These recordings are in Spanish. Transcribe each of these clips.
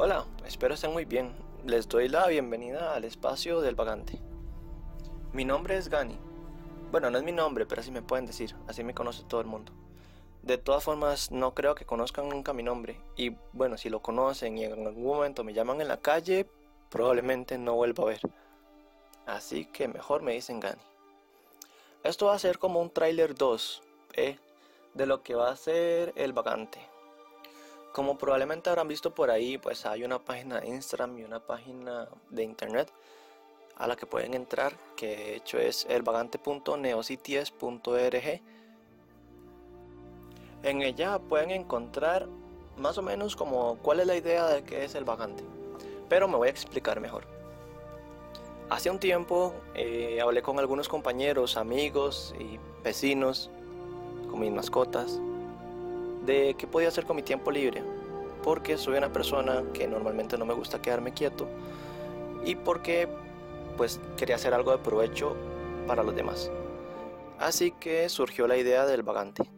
Hola, espero estén muy bien. Les doy la bienvenida al espacio del vagante. Mi nombre es Gani. Bueno, no es mi nombre, pero así me pueden decir, así me conoce todo el mundo. De todas formas, no creo que conozcan nunca mi nombre. Y bueno, si lo conocen y en algún momento me llaman en la calle, probablemente no vuelva a ver. Así que mejor me dicen Gani. Esto va a ser como un tráiler 2, ¿eh? De lo que va a ser el vagante. Como probablemente habrán visto por ahí, pues hay una página de Instagram y una página de internet a la que pueden entrar, que de hecho es elvagante.neocities.org. En ella pueden encontrar más o menos como cuál es la idea de qué es el vagante, pero me voy a explicar mejor. Hace un tiempo eh, hablé con algunos compañeros, amigos y vecinos, con mis mascotas, de qué podía hacer con mi tiempo libre, porque soy una persona que normalmente no me gusta quedarme quieto y porque pues quería hacer algo de provecho para los demás. Así que surgió la idea del vagante.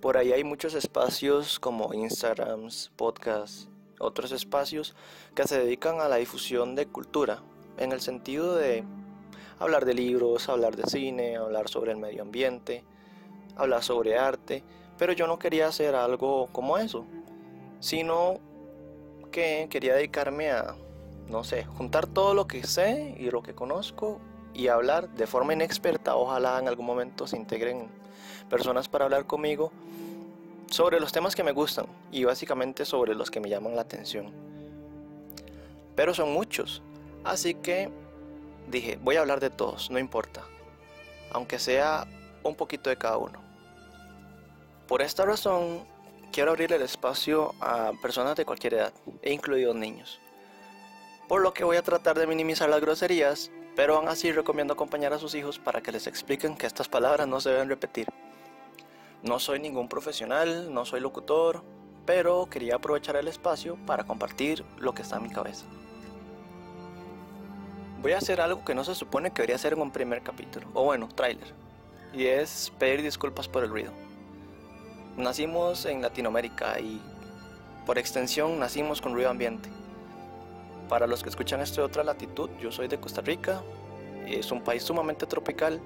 Por ahí hay muchos espacios como Instagrams, podcasts, otros espacios que se dedican a la difusión de cultura, en el sentido de hablar de libros, hablar de cine, hablar sobre el medio ambiente, hablar sobre arte, pero yo no quería hacer algo como eso, sino que quería dedicarme a no sé, juntar todo lo que sé y lo que conozco y hablar de forma inexperta. Ojalá en algún momento se integren personas para hablar conmigo sobre los temas que me gustan y básicamente sobre los que me llaman la atención. Pero son muchos, así que dije, voy a hablar de todos, no importa, aunque sea un poquito de cada uno. Por esta razón, quiero abrir el espacio a personas de cualquier edad, e incluidos niños por lo que voy a tratar de minimizar las groserías, pero aún así recomiendo acompañar a sus hijos para que les expliquen que estas palabras no se deben repetir. No soy ningún profesional, no soy locutor, pero quería aprovechar el espacio para compartir lo que está en mi cabeza. Voy a hacer algo que no se supone que debería hacer en un primer capítulo, o bueno, tráiler, y es pedir disculpas por el ruido. Nacimos en Latinoamérica y por extensión nacimos con ruido ambiente para los que escuchan esto de otra latitud, yo soy de Costa Rica, es un país sumamente tropical.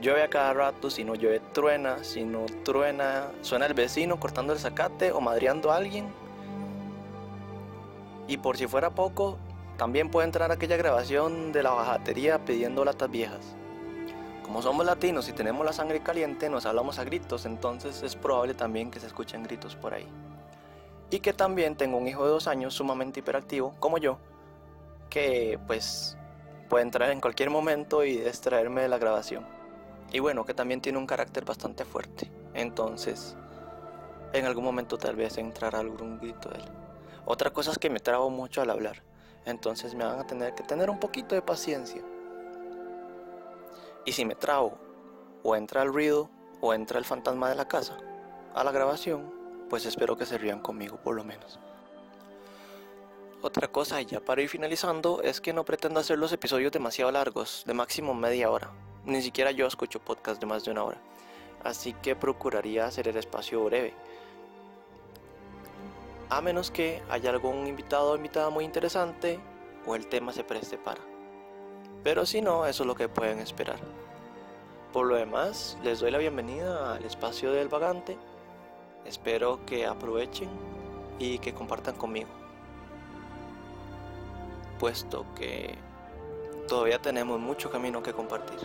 Llueve a cada rato, si no llueve truena, si no truena, suena el vecino cortando el zacate o madreando a alguien. Y por si fuera poco, también puede entrar aquella grabación de la bajatería pidiendo latas viejas. Como somos latinos y tenemos la sangre caliente, nos hablamos a gritos, entonces es probable también que se escuchen gritos por ahí y que también tengo un hijo de dos años sumamente hiperactivo como yo, que pues puede entrar en cualquier momento y distraerme de la grabación. Y bueno, que también tiene un carácter bastante fuerte. Entonces, en algún momento tal vez entrará algún grito de él. Otra cosa es que me trabo mucho al hablar. Entonces me van a tener que tener un poquito de paciencia. Y si me trabo, o entra el ruido, o entra el fantasma de la casa, a la grabación, pues espero que se rían conmigo por lo menos. Otra cosa, ya para ir finalizando, es que no pretendo hacer los episodios demasiado largos, de máximo media hora. Ni siquiera yo escucho podcast de más de una hora. Así que procuraría hacer el espacio breve. A menos que haya algún invitado o invitada muy interesante o el tema se preste para. Pero si no, eso es lo que pueden esperar. Por lo demás, les doy la bienvenida al espacio del vagante Espero que aprovechen y que compartan conmigo, puesto que todavía tenemos mucho camino que compartir.